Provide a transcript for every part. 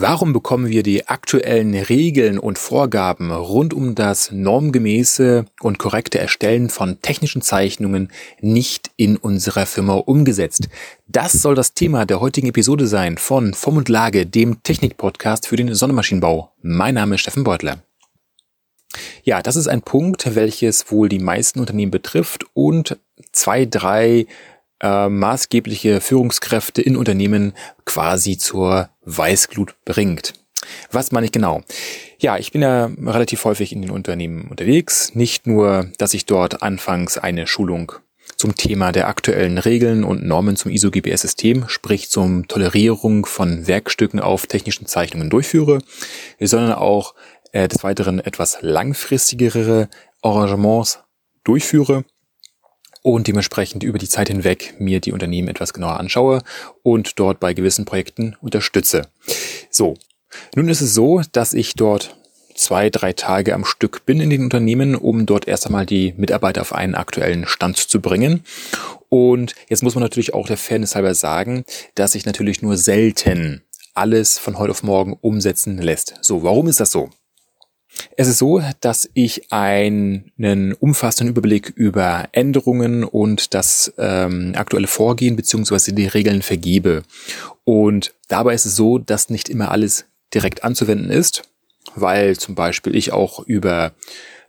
Warum bekommen wir die aktuellen Regeln und Vorgaben rund um das normgemäße und korrekte Erstellen von technischen Zeichnungen nicht in unserer Firma umgesetzt? Das soll das Thema der heutigen Episode sein von Form und Lage, dem Technik-Podcast für den Sondermaschinenbau. Mein Name ist Steffen Beutler. Ja, das ist ein Punkt, welches wohl die meisten Unternehmen betrifft und zwei, drei äh, maßgebliche Führungskräfte in Unternehmen quasi zur Weißglut bringt. Was meine ich genau? Ja, ich bin ja relativ häufig in den Unternehmen unterwegs. Nicht nur, dass ich dort anfangs eine Schulung zum Thema der aktuellen Regeln und Normen zum ISO-GBS-System, sprich zum Tolerierung von Werkstücken auf technischen Zeichnungen durchführe, sondern auch äh, des Weiteren etwas langfristigere Arrangements durchführe und dementsprechend über die Zeit hinweg mir die Unternehmen etwas genauer anschaue und dort bei gewissen Projekten unterstütze. So, nun ist es so, dass ich dort zwei, drei Tage am Stück bin in den Unternehmen, um dort erst einmal die Mitarbeiter auf einen aktuellen Stand zu bringen. Und jetzt muss man natürlich auch der Fairness halber sagen, dass sich natürlich nur selten alles von heute auf morgen umsetzen lässt. So, warum ist das so? Es ist so, dass ich einen umfassenden Überblick über Änderungen und das ähm, aktuelle Vorgehen beziehungsweise die Regeln vergebe. Und dabei ist es so, dass nicht immer alles direkt anzuwenden ist, weil zum Beispiel ich auch über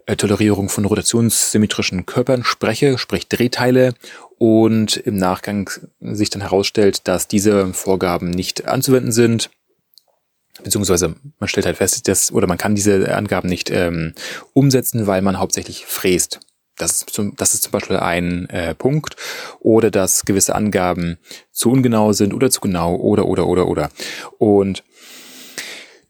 äh, Tolerierung von rotationssymmetrischen Körpern spreche, sprich Drehteile, und im Nachgang sich dann herausstellt, dass diese Vorgaben nicht anzuwenden sind beziehungsweise man stellt halt fest, dass, oder man kann diese Angaben nicht ähm, umsetzen, weil man hauptsächlich fräst. Das ist zum, das ist zum Beispiel ein äh, Punkt. Oder dass gewisse Angaben zu ungenau sind oder zu genau oder oder oder oder. Und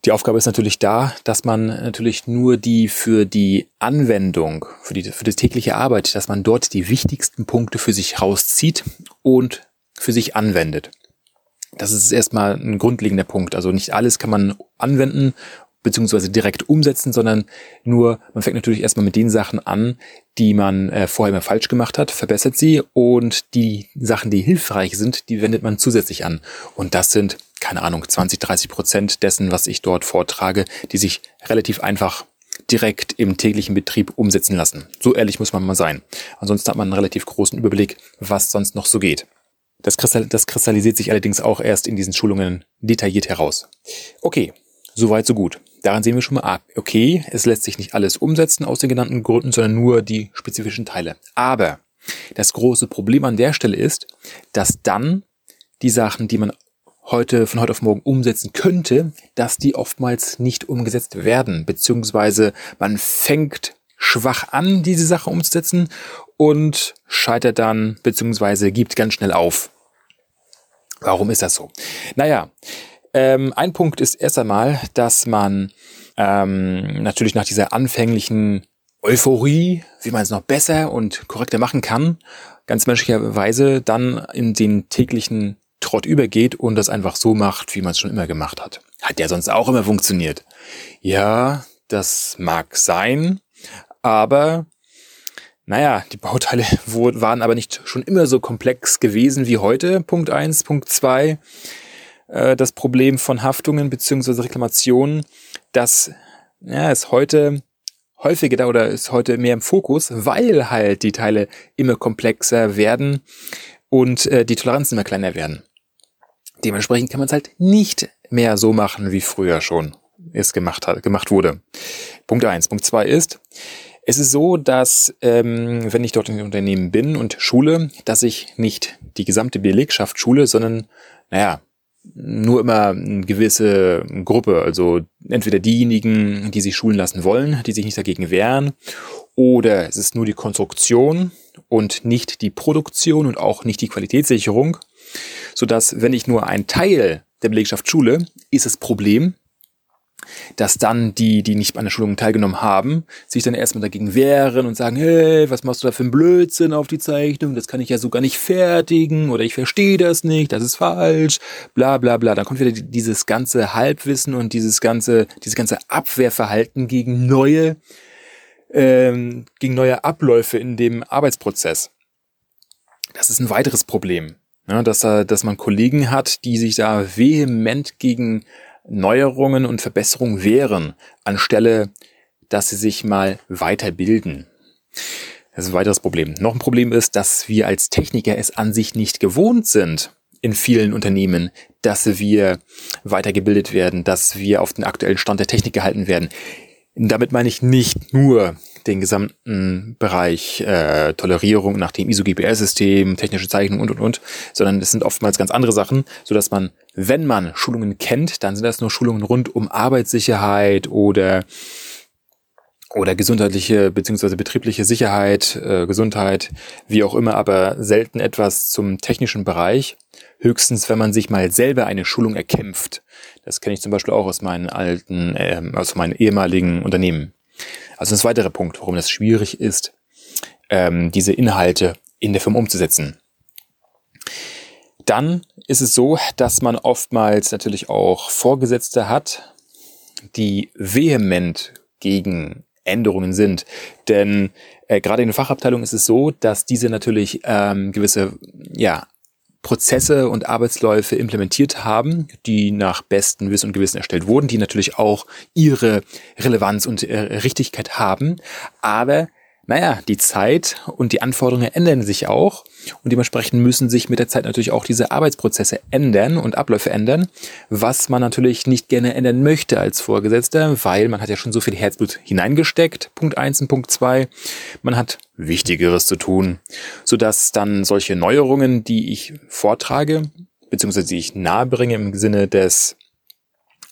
die Aufgabe ist natürlich da, dass man natürlich nur die für die Anwendung, für die, für die tägliche Arbeit, dass man dort die wichtigsten Punkte für sich rauszieht und für sich anwendet. Das ist erstmal ein grundlegender Punkt. Also nicht alles kann man anwenden beziehungsweise direkt umsetzen, sondern nur, man fängt natürlich erstmal mit den Sachen an, die man äh, vorher immer falsch gemacht hat, verbessert sie und die Sachen, die hilfreich sind, die wendet man zusätzlich an. Und das sind, keine Ahnung, 20, 30 Prozent dessen, was ich dort vortrage, die sich relativ einfach direkt im täglichen Betrieb umsetzen lassen. So ehrlich muss man mal sein. Ansonsten hat man einen relativ großen Überblick, was sonst noch so geht. Das, kristall das kristallisiert sich allerdings auch erst in diesen Schulungen detailliert heraus. Okay, soweit so gut. Daran sehen wir schon mal, ah, okay, es lässt sich nicht alles umsetzen aus den genannten Gründen, sondern nur die spezifischen Teile. Aber das große Problem an der Stelle ist, dass dann die Sachen, die man heute von heute auf morgen umsetzen könnte, dass die oftmals nicht umgesetzt werden, beziehungsweise man fängt schwach an, diese Sache umzusetzen und scheitert dann beziehungsweise gibt ganz schnell auf. Warum ist das so? Naja, ähm, ein Punkt ist erst einmal, dass man ähm, natürlich nach dieser anfänglichen Euphorie, wie man es noch besser und korrekter machen kann, ganz menschlicherweise dann in den täglichen Trott übergeht und das einfach so macht, wie man es schon immer gemacht hat. Hat ja sonst auch immer funktioniert. Ja, das mag sein, aber naja, die Bauteile waren aber nicht schon immer so komplex gewesen wie heute. Punkt eins, Punkt zwei. Äh, das Problem von Haftungen beziehungsweise Reklamationen, das ja, ist heute häufiger da oder ist heute mehr im Fokus, weil halt die Teile immer komplexer werden und äh, die Toleranzen immer kleiner werden. Dementsprechend kann man es halt nicht mehr so machen, wie früher schon es gemacht, hat, gemacht wurde. Punkt eins. Punkt zwei ist, es ist so, dass ähm, wenn ich dort in den Unternehmen bin und schule, dass ich nicht die gesamte Belegschaft schule, sondern, naja, nur immer eine gewisse Gruppe, also entweder diejenigen, die sich schulen lassen wollen, die sich nicht dagegen wehren, oder es ist nur die Konstruktion und nicht die Produktion und auch nicht die Qualitätssicherung, so dass wenn ich nur einen Teil der Belegschaft schule, ist das Problem, dass dann die, die nicht an der Schulung teilgenommen haben, sich dann erstmal dagegen wehren und sagen, hey, was machst du da für ein Blödsinn auf die Zeichnung? Das kann ich ja sogar nicht fertigen oder ich verstehe das nicht, das ist falsch, bla bla bla. Dann kommt wieder dieses ganze Halbwissen und dieses ganze, dieses ganze Abwehrverhalten gegen neue, ähm, gegen neue Abläufe in dem Arbeitsprozess. Das ist ein weiteres Problem. Ja, dass, dass man Kollegen hat, die sich da vehement gegen Neuerungen und Verbesserungen wären, anstelle, dass sie sich mal weiterbilden. Das ist ein weiteres Problem. Noch ein Problem ist, dass wir als Techniker es an sich nicht gewohnt sind, in vielen Unternehmen, dass wir weitergebildet werden, dass wir auf den aktuellen Stand der Technik gehalten werden. Damit meine ich nicht nur den gesamten Bereich äh, Tolerierung nach dem ISO-GPR-System, technische Zeichnung und und und, sondern es sind oftmals ganz andere Sachen, so dass man, wenn man Schulungen kennt, dann sind das nur Schulungen rund um Arbeitssicherheit oder oder gesundheitliche beziehungsweise betriebliche Sicherheit, äh, Gesundheit, wie auch immer, aber selten etwas zum technischen Bereich. Höchstens, wenn man sich mal selber eine Schulung erkämpft. Das kenne ich zum Beispiel auch aus meinen alten, äh, aus meinen ehemaligen Unternehmen. Also ein weiterer Punkt, warum es schwierig ist, ähm, diese Inhalte in der Firma umzusetzen. Dann ist es so, dass man oftmals natürlich auch Vorgesetzte hat, die vehement gegen Änderungen sind. Denn äh, gerade in der Fachabteilung ist es so, dass diese natürlich ähm, gewisse ja, Prozesse und Arbeitsläufe implementiert haben, die nach bestem Wissen und Gewissen erstellt wurden, die natürlich auch ihre Relevanz und äh, Richtigkeit haben. Aber naja, die Zeit und die Anforderungen ändern sich auch und dementsprechend müssen sich mit der Zeit natürlich auch diese Arbeitsprozesse ändern und Abläufe ändern, was man natürlich nicht gerne ändern möchte als Vorgesetzter, weil man hat ja schon so viel Herzblut hineingesteckt, Punkt eins und Punkt zwei. Man hat Wichtigeres zu tun, sodass dann solche Neuerungen, die ich vortrage, beziehungsweise die ich nahebringe im Sinne des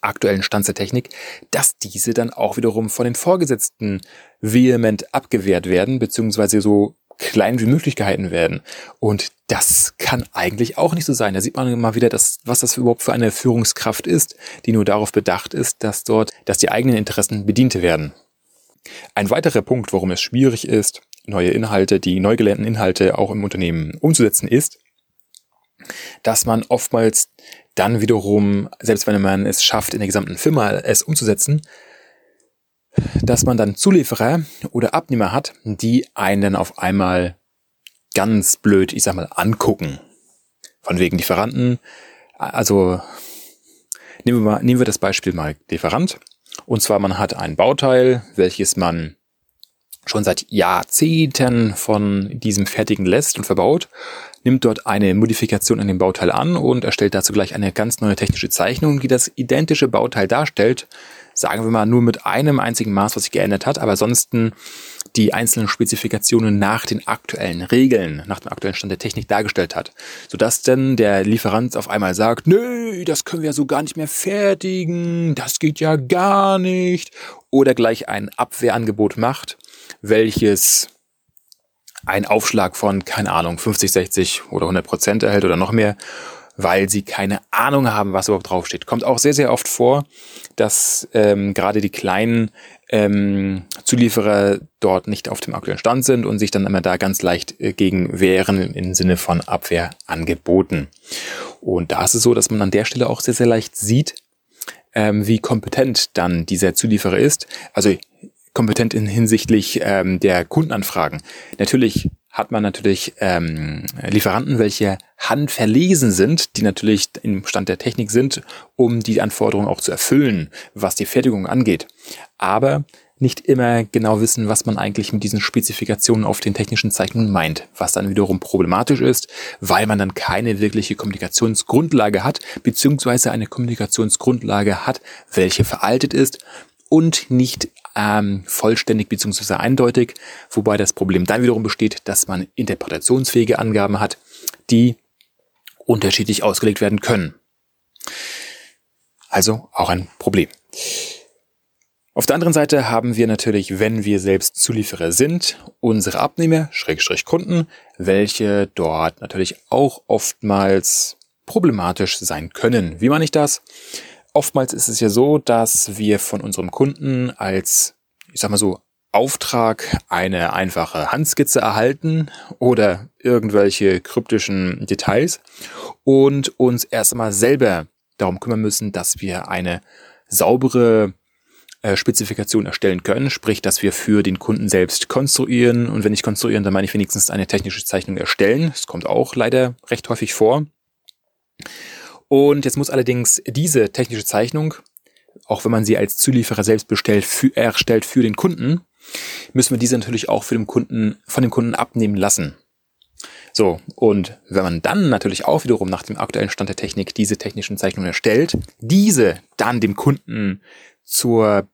aktuellen Stands der Technik, dass diese dann auch wiederum von den Vorgesetzten vehement abgewehrt werden, beziehungsweise so klein wie möglich gehalten werden. Und das kann eigentlich auch nicht so sein. Da sieht man immer wieder, dass, was das überhaupt für eine Führungskraft ist, die nur darauf bedacht ist, dass dort, dass die eigenen Interessen bedient werden. Ein weiterer Punkt, warum es schwierig ist, neue Inhalte, die neu gelernten Inhalte auch im Unternehmen umzusetzen, ist, dass man oftmals dann wiederum, selbst wenn man es schafft, in der gesamten Firma es umzusetzen, dass man dann Zulieferer oder Abnehmer hat, die einen dann auf einmal ganz blöd, ich sag mal, angucken. Von wegen Lieferanten. Also nehmen wir, mal, nehmen wir das Beispiel mal Lieferant. Und zwar man hat ein Bauteil, welches man schon seit Jahrzehnten von diesem fertigen lässt und verbaut, nimmt dort eine Modifikation an dem Bauteil an und erstellt dazu gleich eine ganz neue technische Zeichnung, die das identische Bauteil darstellt. Sagen wir mal nur mit einem einzigen Maß, was sich geändert hat, aber ansonsten die einzelnen Spezifikationen nach den aktuellen Regeln, nach dem aktuellen Stand der Technik dargestellt hat. Sodass dann der Lieferant auf einmal sagt, nö, das können wir so gar nicht mehr fertigen, das geht ja gar nicht. Oder gleich ein Abwehrangebot macht welches einen Aufschlag von, keine Ahnung, 50, 60 oder 100 Prozent erhält oder noch mehr, weil sie keine Ahnung haben, was überhaupt draufsteht. Kommt auch sehr, sehr oft vor, dass ähm, gerade die kleinen ähm, Zulieferer dort nicht auf dem aktuellen Stand sind und sich dann immer da ganz leicht äh, gegen wehren im Sinne von Abwehrangeboten. Und da ist es so, dass man an der Stelle auch sehr, sehr leicht sieht, ähm, wie kompetent dann dieser Zulieferer ist. Also kompetent in hinsichtlich ähm, der Kundenanfragen. Natürlich hat man natürlich ähm, Lieferanten, welche handverlesen sind, die natürlich im Stand der Technik sind, um die Anforderungen auch zu erfüllen, was die Fertigung angeht. Aber nicht immer genau wissen, was man eigentlich mit diesen Spezifikationen auf den technischen Zeichnungen meint, was dann wiederum problematisch ist, weil man dann keine wirkliche Kommunikationsgrundlage hat, beziehungsweise eine Kommunikationsgrundlage hat, welche veraltet ist und nicht ähm, vollständig bzw. eindeutig, wobei das Problem dann wiederum besteht, dass man interpretationsfähige Angaben hat, die unterschiedlich ausgelegt werden können. Also auch ein Problem. Auf der anderen Seite haben wir natürlich, wenn wir selbst Zulieferer sind, unsere Abnehmer, Schrägstrich Kunden, welche dort natürlich auch oftmals problematisch sein können. Wie meine ich das? Oftmals ist es ja so, dass wir von unserem Kunden als, ich sag mal so, Auftrag eine einfache Handskizze erhalten oder irgendwelche kryptischen Details und uns erst einmal selber darum kümmern müssen, dass wir eine saubere äh, Spezifikation erstellen können, sprich, dass wir für den Kunden selbst konstruieren und wenn nicht konstruieren, dann meine ich wenigstens eine technische Zeichnung erstellen. Das kommt auch leider recht häufig vor. Und jetzt muss allerdings diese technische Zeichnung, auch wenn man sie als Zulieferer selbst bestellt, für, erstellt für den Kunden, müssen wir diese natürlich auch für den Kunden, von dem Kunden abnehmen lassen. So, und wenn man dann natürlich auch wiederum nach dem aktuellen Stand der Technik diese technischen Zeichnungen erstellt, diese dann dem Kunden zur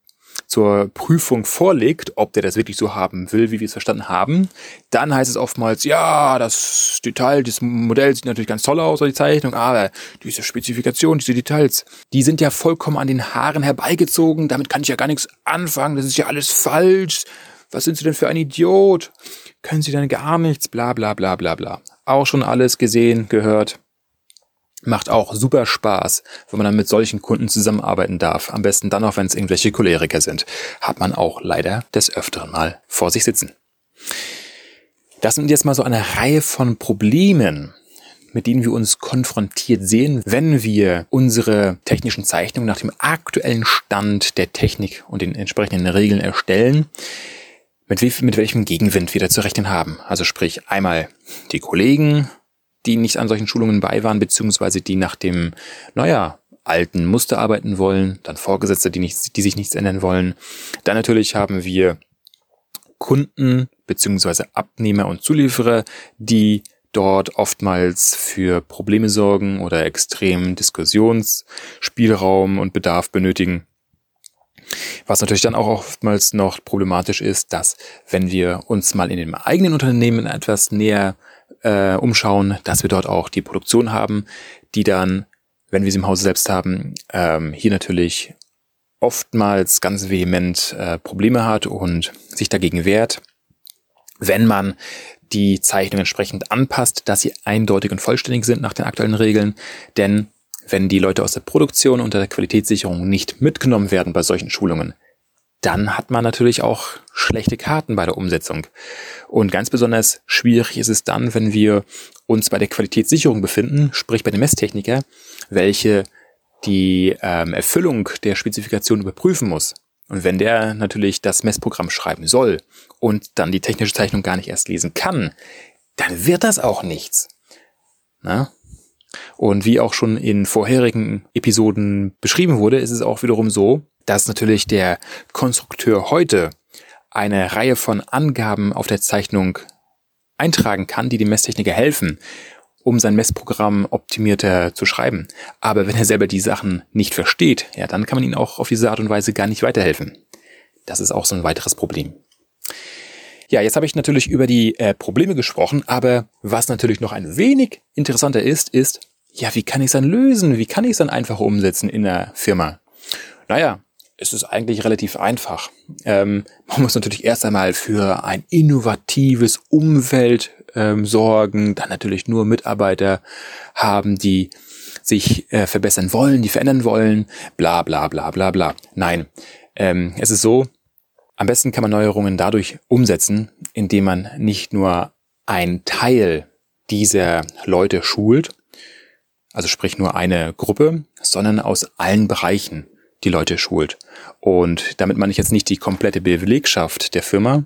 zur Prüfung vorlegt, ob der das wirklich so haben will, wie wir es verstanden haben, dann heißt es oftmals, ja, das Detail, das Modell sieht natürlich ganz toll aus, die Zeichnung, aber diese Spezifikation, diese Details, die sind ja vollkommen an den Haaren herbeigezogen, damit kann ich ja gar nichts anfangen, das ist ja alles falsch. Was sind Sie denn für ein Idiot? Können Sie denn gar nichts? Bla bla bla bla bla. Auch schon alles gesehen, gehört. Macht auch super Spaß, wenn man dann mit solchen Kunden zusammenarbeiten darf. Am besten dann auch, wenn es irgendwelche Choleriker sind. Hat man auch leider des Öfteren mal vor sich sitzen. Das sind jetzt mal so eine Reihe von Problemen, mit denen wir uns konfrontiert sehen, wenn wir unsere technischen Zeichnungen nach dem aktuellen Stand der Technik und den entsprechenden Regeln erstellen, mit, wie, mit welchem Gegenwind wir da zu rechnen haben. Also sprich einmal die Kollegen, die nicht an solchen Schulungen bei waren, beziehungsweise die nach dem, naja, alten Muster arbeiten wollen, dann Vorgesetzte, die, nicht, die sich nichts ändern wollen. Dann natürlich haben wir Kunden beziehungsweise Abnehmer und Zulieferer, die dort oftmals für Probleme sorgen oder extremen Diskussionsspielraum und Bedarf benötigen. Was natürlich dann auch oftmals noch problematisch ist, dass wenn wir uns mal in dem eigenen Unternehmen etwas näher äh, umschauen, dass wir dort auch die Produktion haben, die dann, wenn wir sie im Hause selbst haben, ähm, hier natürlich oftmals ganz vehement äh, Probleme hat und sich dagegen wehrt, wenn man die Zeichnung entsprechend anpasst, dass sie eindeutig und vollständig sind nach den aktuellen Regeln. Denn wenn die Leute aus der Produktion und der Qualitätssicherung nicht mitgenommen werden bei solchen Schulungen, dann hat man natürlich auch schlechte Karten bei der Umsetzung. Und ganz besonders schwierig ist es dann, wenn wir uns bei der Qualitätssicherung befinden, sprich bei dem Messtechniker, welche die ähm, Erfüllung der Spezifikation überprüfen muss. Und wenn der natürlich das Messprogramm schreiben soll und dann die technische Zeichnung gar nicht erst lesen kann, dann wird das auch nichts. Na? Und wie auch schon in vorherigen Episoden beschrieben wurde, ist es auch wiederum so, dass natürlich der Konstrukteur heute eine Reihe von Angaben auf der Zeichnung eintragen kann, die dem Messtechniker helfen, um sein Messprogramm optimierter zu schreiben. Aber wenn er selber die Sachen nicht versteht, ja, dann kann man ihm auch auf diese Art und Weise gar nicht weiterhelfen. Das ist auch so ein weiteres Problem. Ja, jetzt habe ich natürlich über die äh, Probleme gesprochen, aber was natürlich noch ein wenig interessanter ist, ist, ja, wie kann ich es dann lösen? Wie kann ich es dann einfach umsetzen in der Firma? Naja, es ist eigentlich relativ einfach. Ähm, man muss natürlich erst einmal für ein innovatives Umfeld ähm, sorgen, dann natürlich nur Mitarbeiter haben, die sich äh, verbessern wollen, die verändern wollen, bla bla bla bla bla. Nein, ähm, es ist so, am besten kann man Neuerungen dadurch umsetzen, indem man nicht nur ein Teil dieser Leute schult, also sprich nur eine Gruppe, sondern aus allen Bereichen die Leute schult. Und damit meine ich jetzt nicht die komplette Belegschaft der Firma,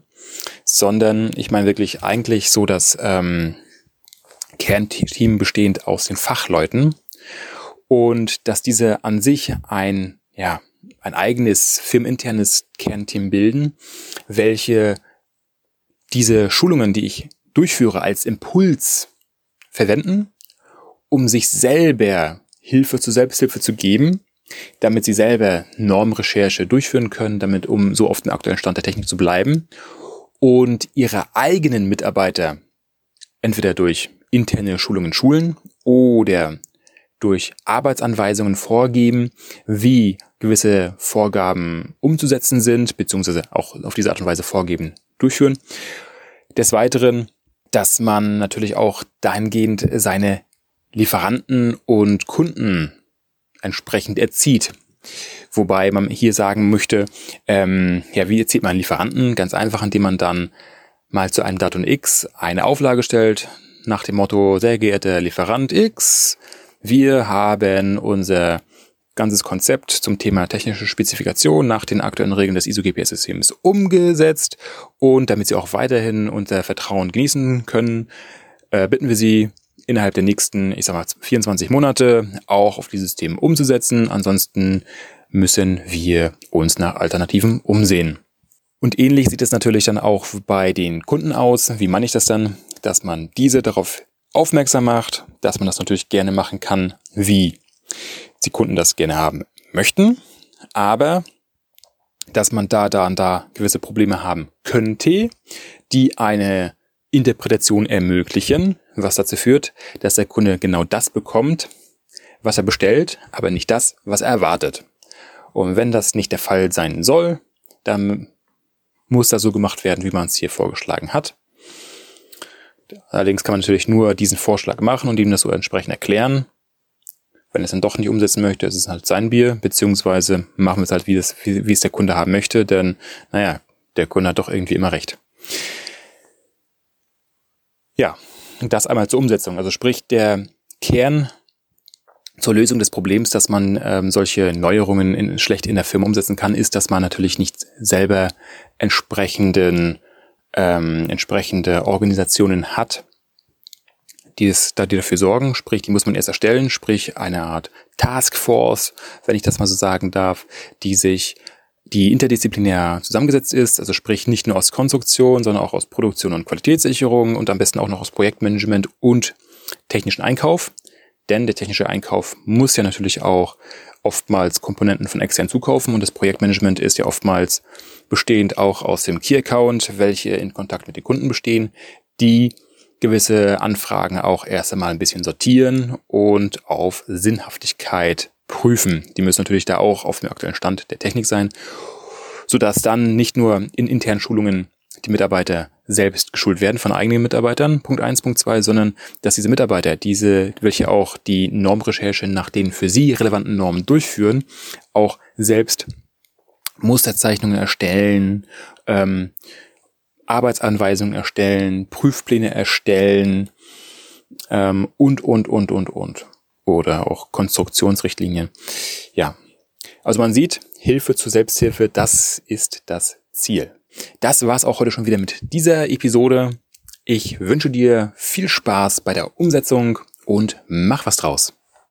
sondern ich meine wirklich eigentlich so das ähm, Kernteam bestehend aus den Fachleuten und dass diese an sich ein, ja, ein eigenes firmeninternes Kernteam bilden, welche diese Schulungen, die ich durchführe, als Impuls verwenden, um sich selber Hilfe zur Selbsthilfe zu geben damit sie selber Normrecherche durchführen können, damit um so auf dem aktuellen Stand der Technik zu bleiben und ihre eigenen Mitarbeiter entweder durch interne Schulungen schulen oder durch Arbeitsanweisungen vorgeben, wie gewisse Vorgaben umzusetzen sind, beziehungsweise auch auf diese Art und Weise vorgeben, durchführen. Des Weiteren, dass man natürlich auch dahingehend seine Lieferanten und Kunden entsprechend erzieht. Wobei man hier sagen möchte, ähm, ja, wie erzieht man Lieferanten? Ganz einfach, indem man dann mal zu einem Datum X eine Auflage stellt, nach dem Motto, sehr geehrter Lieferant X, wir haben unser ganzes Konzept zum Thema technische Spezifikation nach den aktuellen Regeln des ISO-GPS-Systems umgesetzt und damit Sie auch weiterhin unser Vertrauen genießen können, äh, bitten wir Sie, innerhalb der nächsten, ich sag mal, 24 Monate auch auf die Systeme umzusetzen. Ansonsten müssen wir uns nach Alternativen umsehen. Und ähnlich sieht es natürlich dann auch bei den Kunden aus. Wie meine ich das dann? Dass man diese darauf aufmerksam macht, dass man das natürlich gerne machen kann, wie die Kunden das gerne haben möchten, aber dass man da, da und da gewisse Probleme haben könnte, die eine Interpretation ermöglichen, was dazu führt, dass der Kunde genau das bekommt, was er bestellt, aber nicht das, was er erwartet. Und wenn das nicht der Fall sein soll, dann muss das so gemacht werden, wie man es hier vorgeschlagen hat. Allerdings kann man natürlich nur diesen Vorschlag machen und ihm das so entsprechend erklären. Wenn er es dann doch nicht umsetzen möchte, ist es halt sein Bier, beziehungsweise machen wir es halt, wie, das, wie, wie es der Kunde haben möchte, denn, naja, der Kunde hat doch irgendwie immer recht. Ja, das einmal zur Umsetzung. Also sprich, der Kern zur Lösung des Problems, dass man ähm, solche Neuerungen in, schlecht in der Firma umsetzen kann, ist, dass man natürlich nicht selber entsprechenden ähm, entsprechende Organisationen hat, die, es, die dafür sorgen, sprich, die muss man erst erstellen, sprich eine Art Taskforce, wenn ich das mal so sagen darf, die sich die interdisziplinär zusammengesetzt ist, also sprich nicht nur aus Konstruktion, sondern auch aus Produktion und Qualitätssicherung und am besten auch noch aus Projektmanagement und technischen Einkauf. Denn der technische Einkauf muss ja natürlich auch oftmals Komponenten von extern zukaufen und das Projektmanagement ist ja oftmals bestehend auch aus dem Key-Account, welche in Kontakt mit den Kunden bestehen, die gewisse Anfragen auch erst einmal ein bisschen sortieren und auf Sinnhaftigkeit prüfen. Die müssen natürlich da auch auf dem aktuellen Stand der Technik sein, sodass dann nicht nur in internen Schulungen die Mitarbeiter selbst geschult werden von eigenen Mitarbeitern, Punkt eins, Punkt zwei, sondern dass diese Mitarbeiter, diese, welche auch die Normrecherche nach den für sie relevanten Normen durchführen, auch selbst Musterzeichnungen erstellen, ähm, Arbeitsanweisungen erstellen, Prüfpläne erstellen ähm, und, und, und, und, und. Oder auch Konstruktionsrichtlinien. Ja, also man sieht, Hilfe zur Selbsthilfe, das ist das Ziel. Das war's auch heute schon wieder mit dieser Episode. Ich wünsche dir viel Spaß bei der Umsetzung und mach was draus.